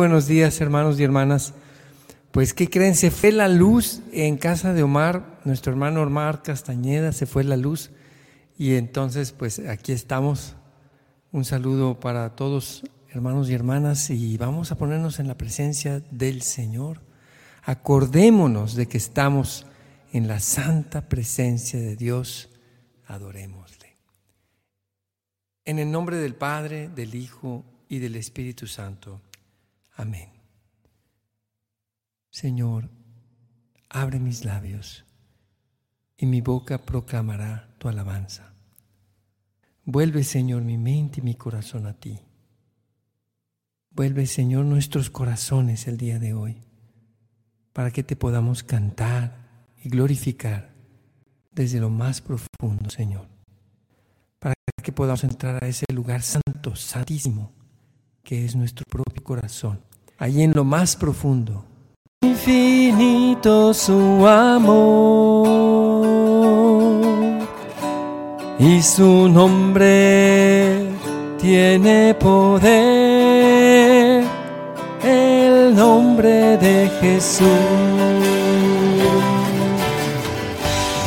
Buenos días, hermanos y hermanas. Pues, ¿qué creen? Se fue la luz en casa de Omar, nuestro hermano Omar Castañeda, se fue la luz. Y entonces, pues aquí estamos. Un saludo para todos, hermanos y hermanas, y vamos a ponernos en la presencia del Señor. Acordémonos de que estamos en la santa presencia de Dios. Adorémosle. En el nombre del Padre, del Hijo y del Espíritu Santo. Amén. Señor, abre mis labios y mi boca proclamará tu alabanza. Vuelve, Señor, mi mente y mi corazón a ti. Vuelve, Señor, nuestros corazones el día de hoy, para que te podamos cantar y glorificar desde lo más profundo, Señor, para que podamos entrar a ese lugar santo, santísimo, que es nuestro propio corazón allí en lo más profundo. Infinito su amor y su nombre tiene poder, el nombre de Jesús.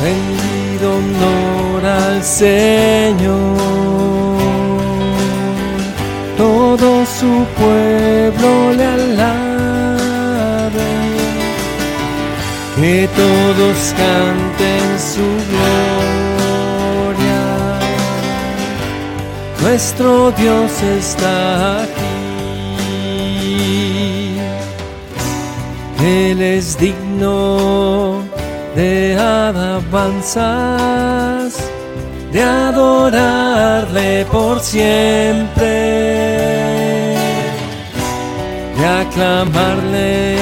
Rendido honor al Señor todo su pueblo le que todos canten su gloria. Nuestro Dios está aquí, Él es digno de alabanzas de adorarle por siempre, de aclamarle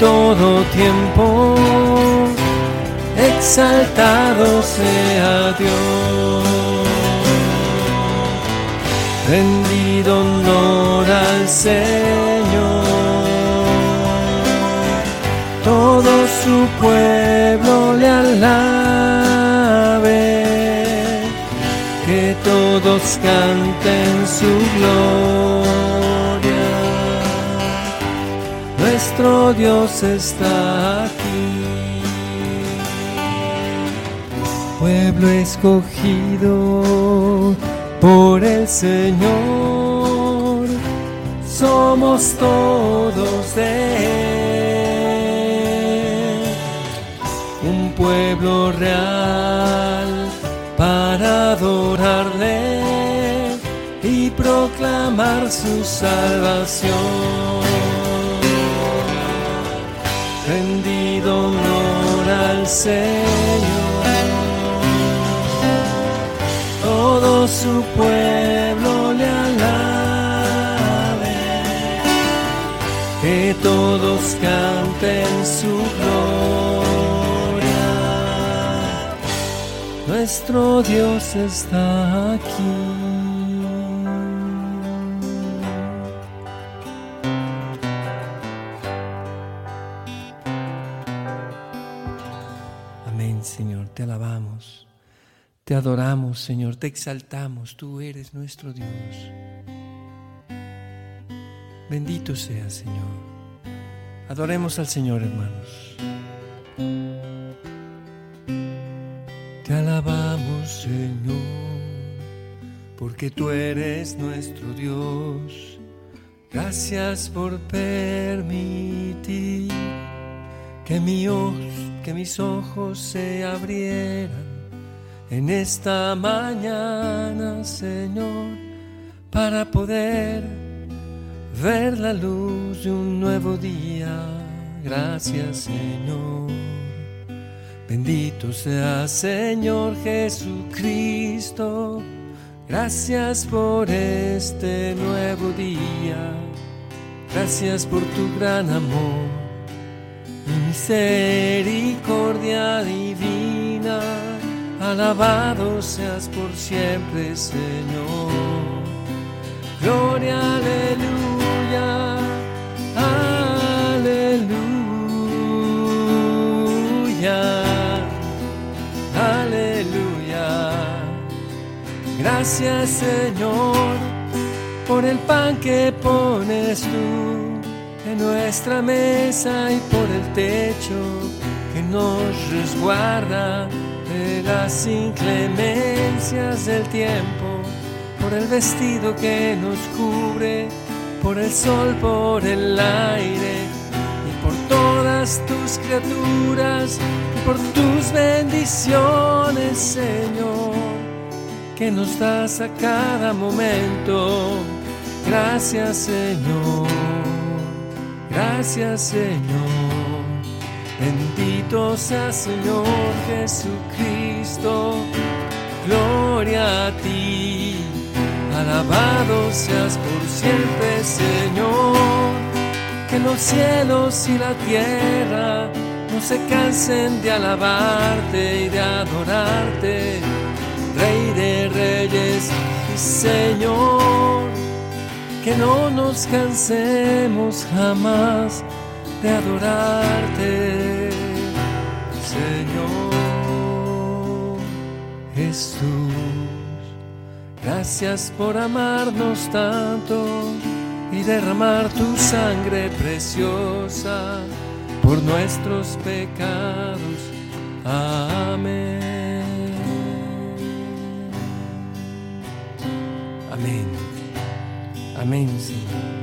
todo tiempo, exaltado sea Dios, rendido honor al Señor, todo su pueblo le alaba que todos canten su gloria. Nuestro Dios está aquí. Pueblo escogido por el Señor, somos todos de Él. Un pueblo real para adorarle y proclamar su salvación. Honor al Señor, todo su pueblo le alabe, que todos canten su gloria. Nuestro Dios está aquí. Te adoramos, Señor, te exaltamos, tú eres nuestro Dios. Bendito sea, Señor. Adoremos al Señor, hermanos. Te alabamos, Señor, porque tú eres nuestro Dios. Gracias por permitir que, mi que mis ojos se abrieran en esta mañana, Señor, para poder ver la luz de un nuevo día. Gracias, Señor. Bendito sea Señor Jesucristo, gracias por este nuevo día, gracias por tu gran amor y misericordia divina, alabado seas por siempre Señor. Gloria, aleluya, aleluya. Aleluya. Gracias Señor por el pan que pones tú en nuestra mesa y por el techo que nos resguarda de las inclemencias del tiempo, por el vestido que nos cubre, por el sol, por el aire y por todas tus criaturas y por tus bendiciones, Señor, que nos das a cada momento. Gracias, Señor. Gracias, Señor. Señor Jesucristo, gloria a ti. Alabado seas por siempre, Señor. Que los cielos y la tierra no se cansen de alabarte y de adorarte, Rey de reyes y Señor. Que no nos cansemos jamás de adorarte, Jesús. Gracias por amarnos tanto y derramar tu sangre preciosa por nuestros pecados. Amén. Amén. Amén, Señor.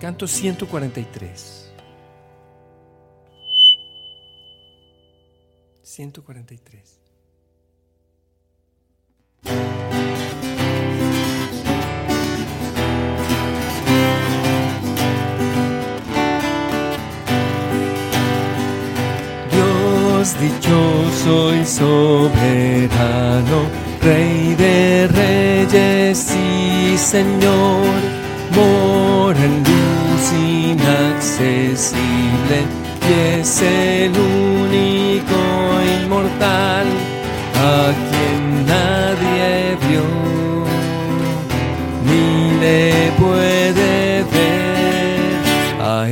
Canto 143. 143. Dios dichoso y soberano, Rey de reyes y Señor, mora en luz inaccesible y es el único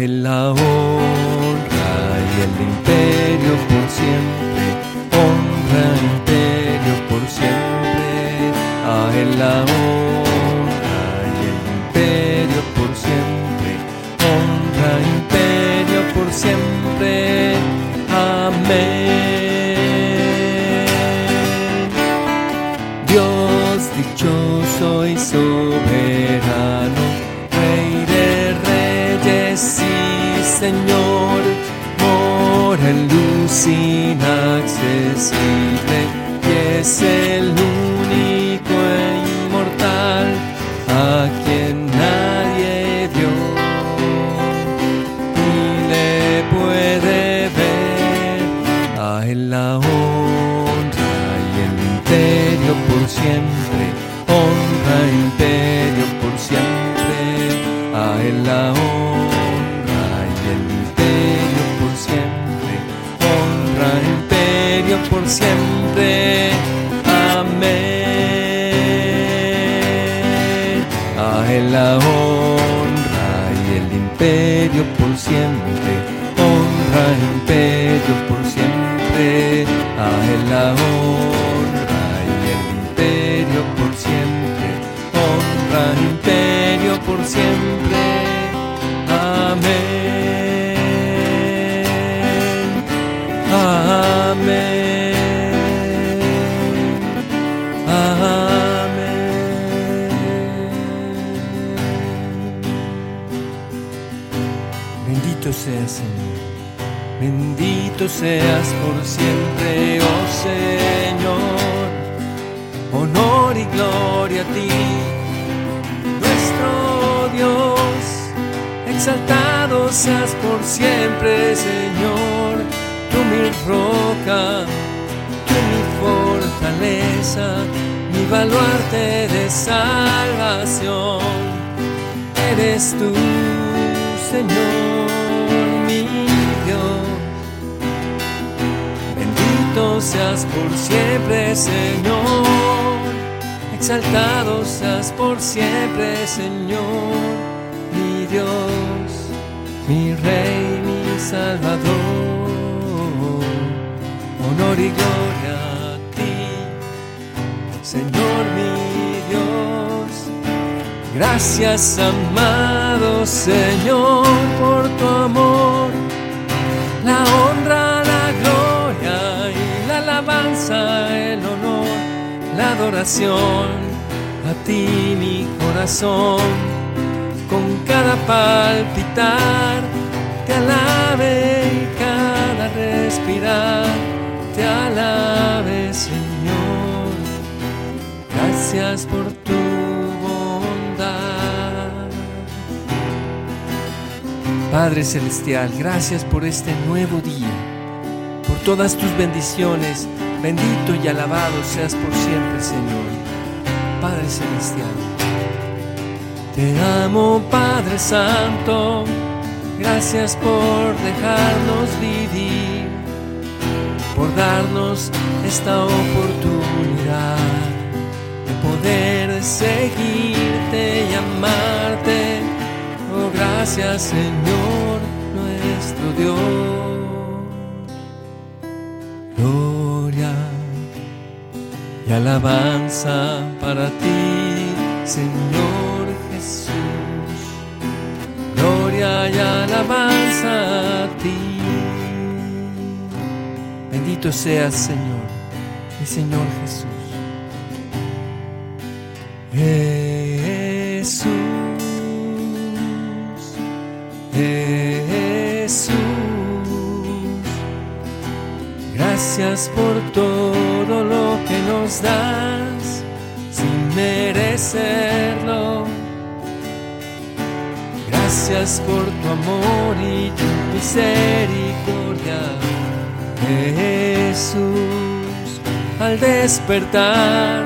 él la honra y el imperio por siempre. Honra imperio por siempre. A él la honra y el imperio por siempre. Honra imperio por siempre. Amén siempre, honra imperio por siempre, a él la honra y el imperio por siempre, honra imperio por siempre, Bendito seas por siempre, oh Señor. Honor y gloria a ti, nuestro Dios. Exaltado seas por siempre, Señor. Tú mi roca, tú mi fortaleza, mi baluarte de salvación. Eres tú, Señor, seas por siempre, Señor. Exaltado seas por siempre, Señor, mi Dios, mi Rey, mi Salvador. Honor y gloria a ti, Señor, mi Dios. Gracias, amado Señor, por tu amor, la honra, el honor, la adoración. A ti mi corazón, con cada palpitar, te alabe y cada respirar, te alabe, Señor. Gracias por tu Padre Celestial, gracias por este nuevo día, todas tus bendiciones. Bendito y alabado seas por siempre, Señor. Padre Celestial. Te amo, Padre Santo. Gracias por dejarnos vivir, por darnos esta oportunidad de poder seguirte y amarte gracias Señor nuestro Dios. Alabanza para ti, Señor Jesús. Gloria y alabanza a ti. Bendito seas, Señor, mi Señor Jesús. Jesús. Jesús. Gracias por todo lo nos das sin merecerlo. Gracias por tu amor y tu misericordia, Jesús. Al despertar,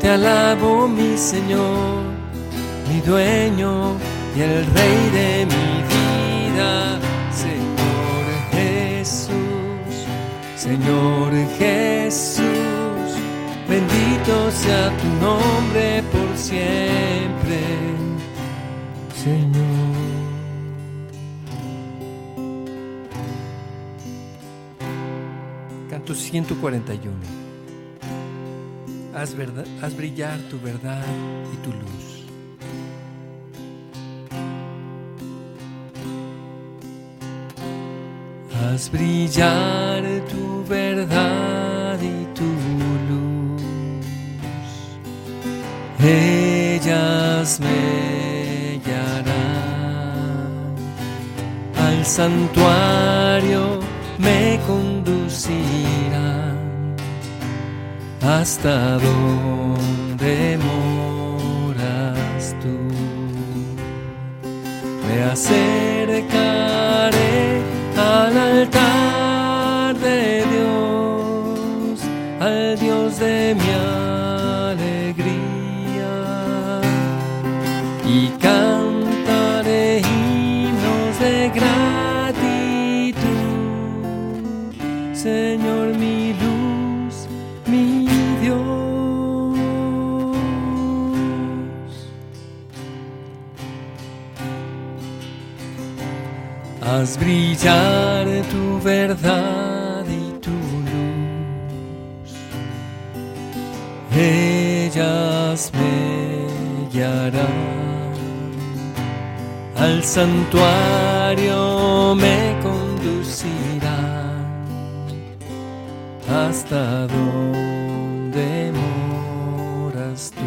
te alabo, mi Señor, mi dueño y el Rey de mi vida, Señor Jesús, Señor Jesús, bendito sea tu nombre por siempre, Señor. Canto 141. Haz, verdad, haz brillar tu verdad y tu luz Haz brillar tu verdad Me guiarán al santuario, me conducirán hasta donde moras tú. Me acercaré Haz brillar tu verdad y tu luz. Ellas me guiarán. Al santuario me conducirán hasta donde moras tú.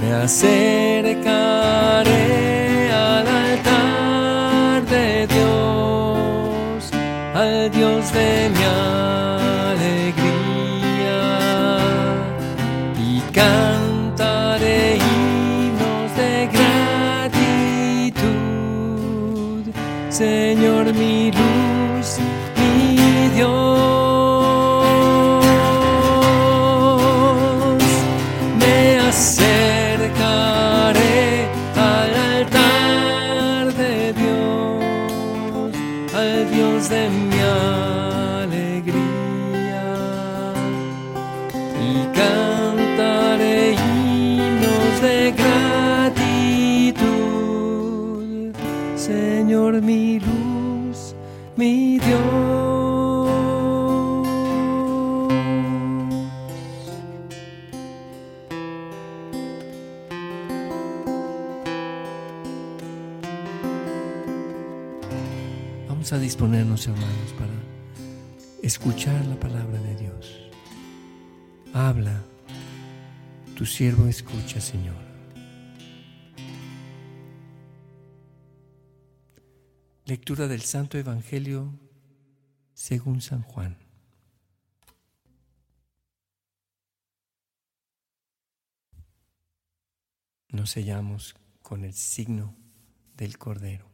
Me acercaré de mi alegría y cantaré himnos de gratitud, Señor mi luz, mi Dios, me hace hermanos, para escuchar la palabra de Dios. Habla, tu siervo escucha, Señor. Lectura del Santo Evangelio según San Juan. Nos sellamos con el signo del Cordero.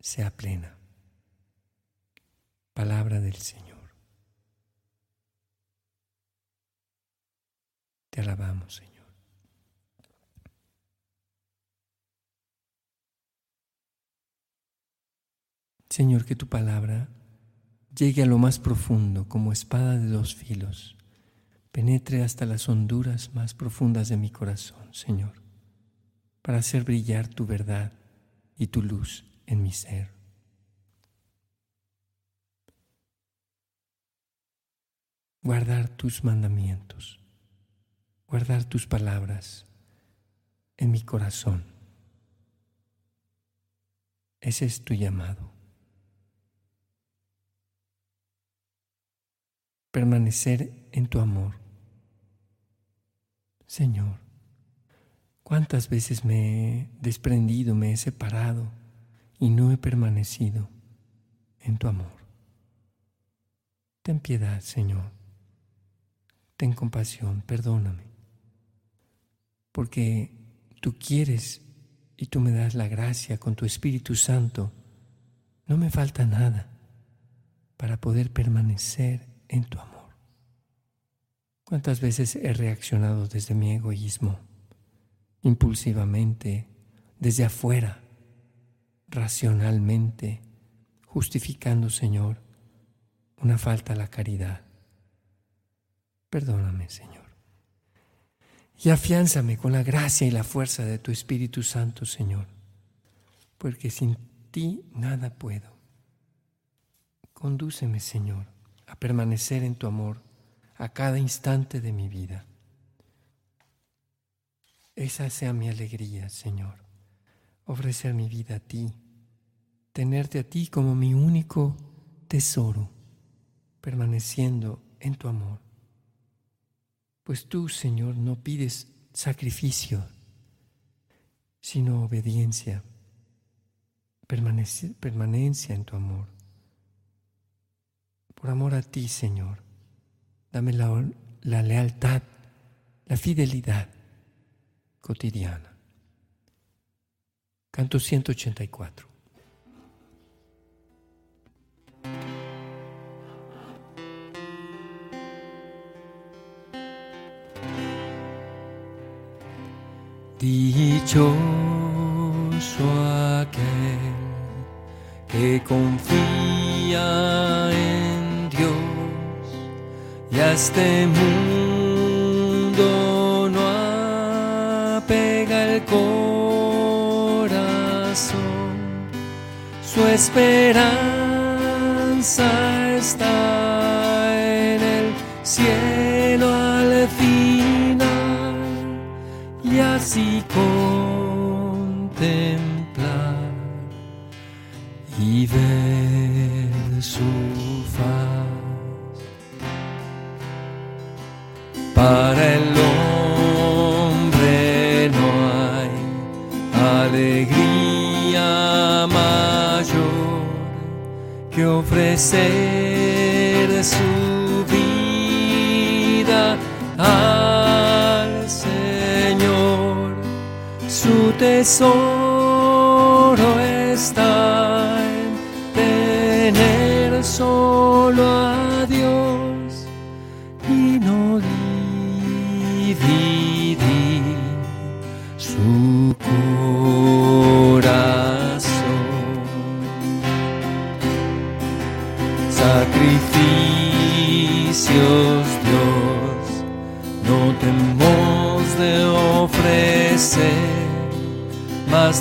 sea plena. Palabra del Señor. Te alabamos, Señor. Señor, que tu palabra llegue a lo más profundo como espada de dos filos, penetre hasta las honduras más profundas de mi corazón, Señor, para hacer brillar tu verdad y tu luz en mi ser. Guardar tus mandamientos, guardar tus palabras en mi corazón. Ese es tu llamado. Permanecer en tu amor. Señor, ¿cuántas veces me he desprendido, me he separado? Y no he permanecido en tu amor. Ten piedad, Señor. Ten compasión, perdóname. Porque tú quieres y tú me das la gracia con tu Espíritu Santo. No me falta nada para poder permanecer en tu amor. ¿Cuántas veces he reaccionado desde mi egoísmo, impulsivamente, desde afuera? Racionalmente, justificando, Señor, una falta a la caridad. Perdóname, Señor. Y afiánzame con la gracia y la fuerza de tu Espíritu Santo, Señor, porque sin ti nada puedo. Condúceme, Señor, a permanecer en tu amor a cada instante de mi vida. Esa sea mi alegría, Señor ofrecer mi vida a ti, tenerte a ti como mi único tesoro, permaneciendo en tu amor. Pues tú, Señor, no pides sacrificio, sino obediencia, permanencia en tu amor. Por amor a ti, Señor, dame la, lealtad, la fidelidad cotidiana. Canto 184. Dichoso aquel que confía en Dios y a este mundo no apega el corazón su esperanza está en el cielo al final y así contemplar y ver su faz. Para el ofrecer su vida al Señor. Su tesoro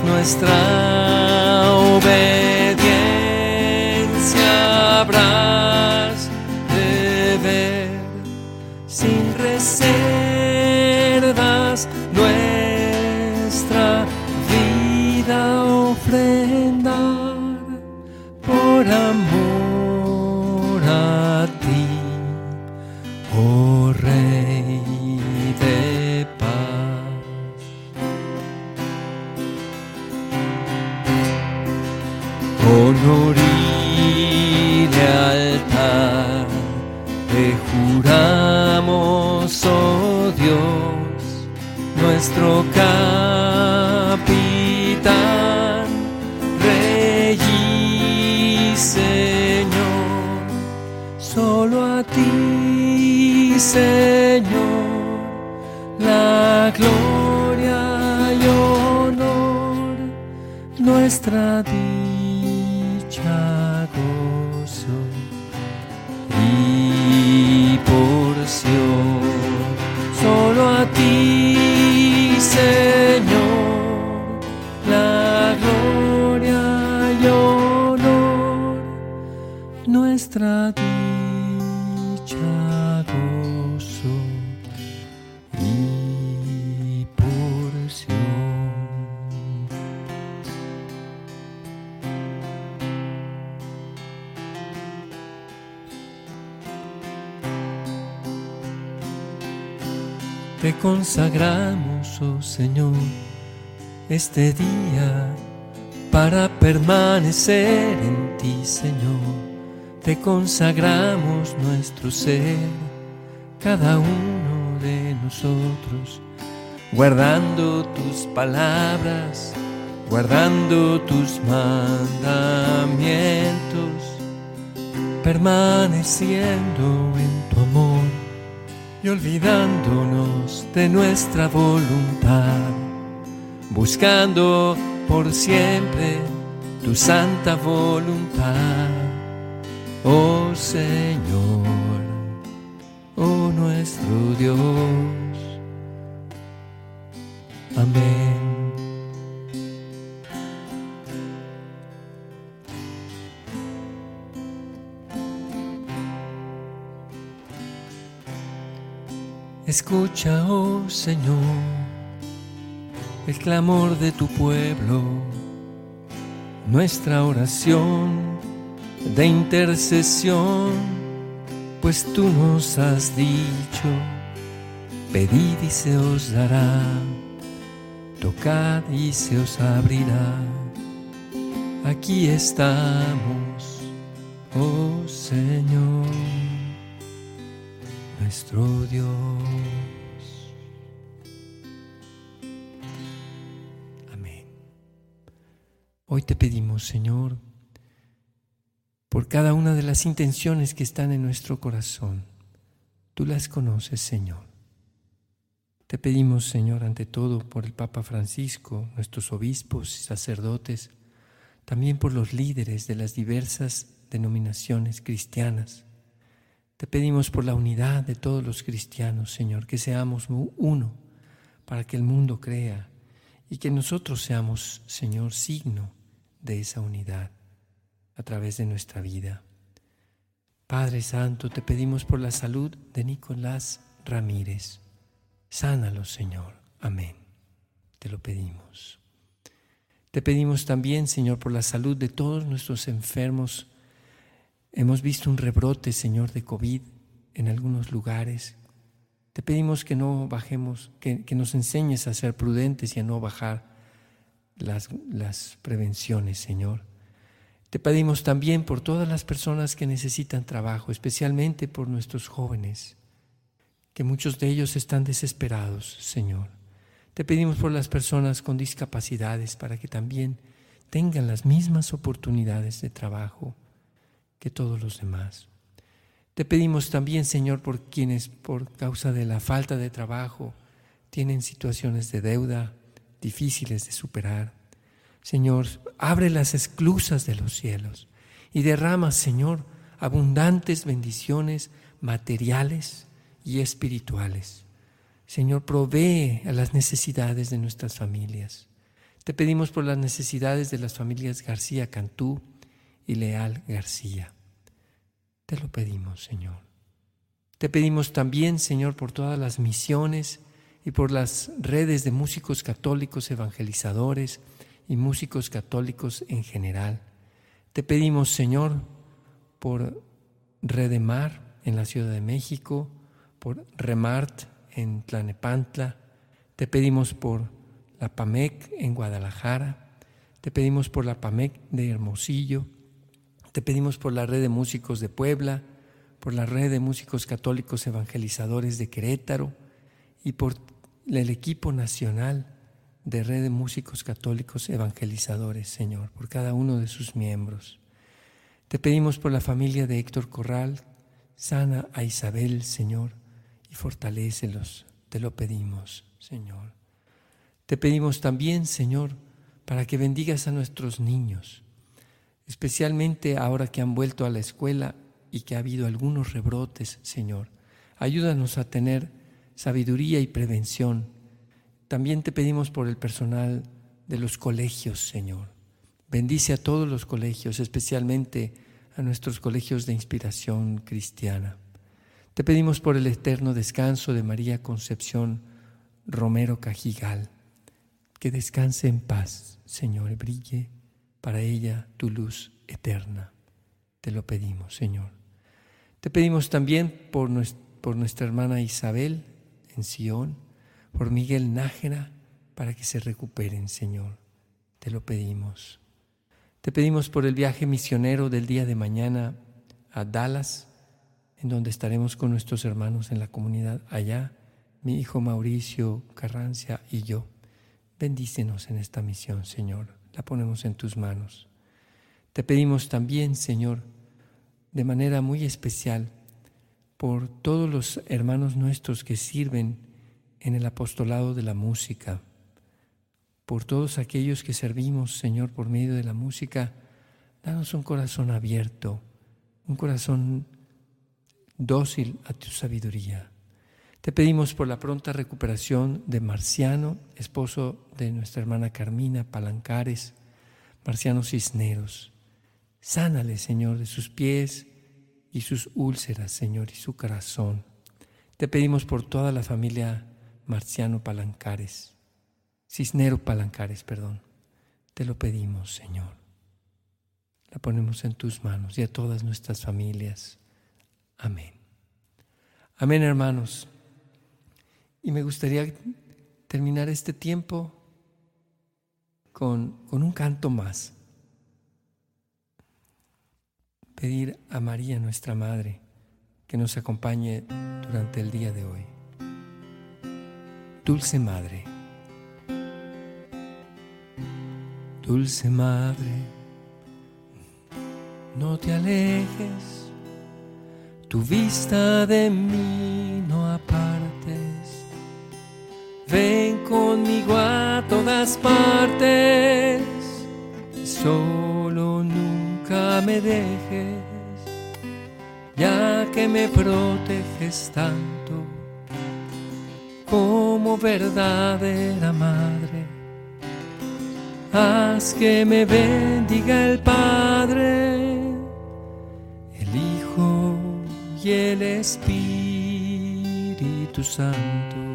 nuestra consagramos, oh Señor, este día para permanecer en ti, Señor. Te consagramos nuestro ser, cada uno de nosotros, guardando tus palabras, guardando tus mandamientos, permaneciendo en tu amor y olvidándonos de nuestra voluntad, buscando por siempre tu santa voluntad, oh Señor, oh nuestro Dios. Amén. Escucha, oh Señor, el clamor de tu pueblo, nuestra oración de intercesión, pues tú nos has dicho, pedid y se os dará, tocad y se os abrirá. Aquí estamos, oh Señor nuestro Dios. Amén. Hoy te pedimos, Señor, por cada una de las intenciones que están en nuestro corazón. Tú las conoces, Señor. Te pedimos, Señor, ante todo por el Papa Francisco, nuestros obispos y sacerdotes, también por los líderes de las diversas denominaciones cristianas te pedimos por la unidad de todos los cristianos, Señor, que seamos uno para que el mundo crea y que nosotros seamos, Señor, signo de esa unidad a través de nuestra vida. Padre Santo, te pedimos por la salud de Nicolás Ramírez. Sánalo, Señor. Amén. Te lo pedimos. Te pedimos también, Señor, por la salud de todos nuestros enfermos Hemos visto un rebrote, Señor, de COVID en algunos lugares. Te pedimos que no bajemos, que, nos enseñes a ser prudentes y a no bajar las, prevenciones, Señor. Te pedimos también por todas las personas que necesitan trabajo, especialmente por nuestros jóvenes, que muchos de ellos están desesperados, Señor. Te pedimos por las personas con discapacidades para que también tengan las mismas oportunidades de trabajo que todos los demás. Te pedimos también, Señor, por quienes por causa de la falta de trabajo tienen situaciones de deuda difíciles de superar. Señor, abre las esclusas de los cielos y derrama, Señor, abundantes bendiciones materiales y espirituales. Señor, provee a las necesidades de nuestras familias. Te pedimos por las necesidades de las familias García Cantú y Leal García. Te lo pedimos, Señor. Te pedimos también, Señor, por todas las misiones y por las redes de músicos católicos evangelizadores y músicos católicos en general. Te pedimos, Señor, por Redemar en la Ciudad de México, por Remart en Tlanepantla, te pedimos por la PAMEC en Guadalajara, te pedimos por la PAMEC de Hermosillo, te pedimos por la red de músicos de Puebla, por la red de músicos católicos evangelizadores de Querétaro y por el equipo nacional de red de músicos católicos evangelizadores, Señor, por cada uno de sus miembros. Te pedimos por la familia de Héctor Corral, sana a Isabel, Señor, y fortalécelos, te lo pedimos, Señor. Te pedimos también, Señor, para que bendigas a nuestros niños, especialmente ahora que han vuelto a la escuela y que ha habido algunos rebrotes, Señor. Ayúdanos a tener sabiduría y prevención. También te pedimos por el personal de los colegios, Señor. Bendice a todos los colegios, especialmente a nuestros colegios de inspiración cristiana. Te pedimos por el eterno descanso de María Concepción Romero Cajigal, que descanse en paz, Señor, brille para ella tu luz eterna. Te lo pedimos, Señor. Te pedimos también por nuestra, hermana Isabel en Sion, por Miguel Nájera, para que se recuperen, Señor. Te lo pedimos. Te pedimos por el viaje misionero del día de mañana a Dallas, en donde estaremos con nuestros hermanos en la comunidad allá, mi hijo Mauricio Carrancia y yo. Bendícenos en esta misión, Señor. La ponemos en tus manos. Te pedimos también, Señor, de manera muy especial, por todos los hermanos nuestros que sirven en el apostolado de la música, por todos aquellos que servimos, Señor, por medio de la música, danos un corazón abierto, un corazón dócil a tu sabiduría. Te pedimos por la pronta recuperación de Marciano, esposo de nuestra hermana Carmina Palancares, Marciano Cisneros. Sánale, Señor, de sus pies y sus úlceras, Señor, y su corazón. Te pedimos por toda la familia Marciano Palancares. Cisnero Palancares, perdón. Te lo pedimos, Señor. La ponemos en tus manos y a todas nuestras familias. Amén. Amén, hermanos. Y me gustaría terminar este tiempo con, con un canto más. Pedir a María, nuestra Madre, que nos acompañe durante el día de hoy. Dulce Madre Dulce Madre, no te alejes, tu vista de mí no apartes. Ven conmigo a todas partes, solo nunca me dejes, ya que me proteges tanto como verdadera madre haz que me bendiga el Padre, el Hijo y el Espíritu Santo.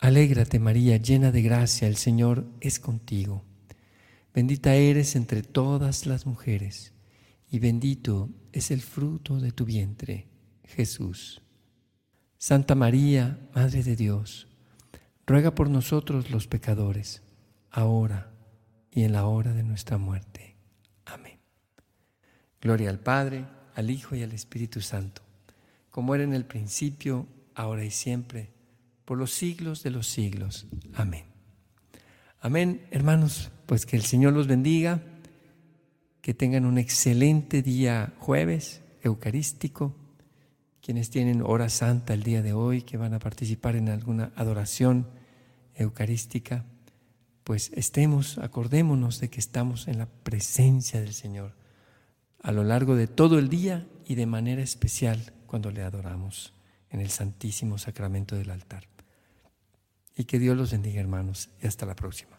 Alégrate María, llena de gracia, el Señor es contigo. Bendita eres entre todas las mujeres y bendito es el fruto de tu vientre, Jesús. Santa María, Madre de Dios, ruega por nosotros los pecadores, ahora y en la hora de nuestra muerte. Amén. Gloria al Padre, al Hijo y al Espíritu Santo, como era en el principio, ahora y siempre, por los siglos de los siglos. Amén. Amén, hermanos, pues que el Señor los bendiga, que tengan un excelente día jueves eucarístico, quienes tienen hora santa el día de hoy, que van a participar en alguna adoración eucarística, pues estemos, acordémonos de que estamos en la presencia del Señor a lo largo de todo el día y de manera especial cuando le adoramos en el Santísimo Sacramento del altar. Y que Dios los bendiga, hermanos. Y hasta la próxima.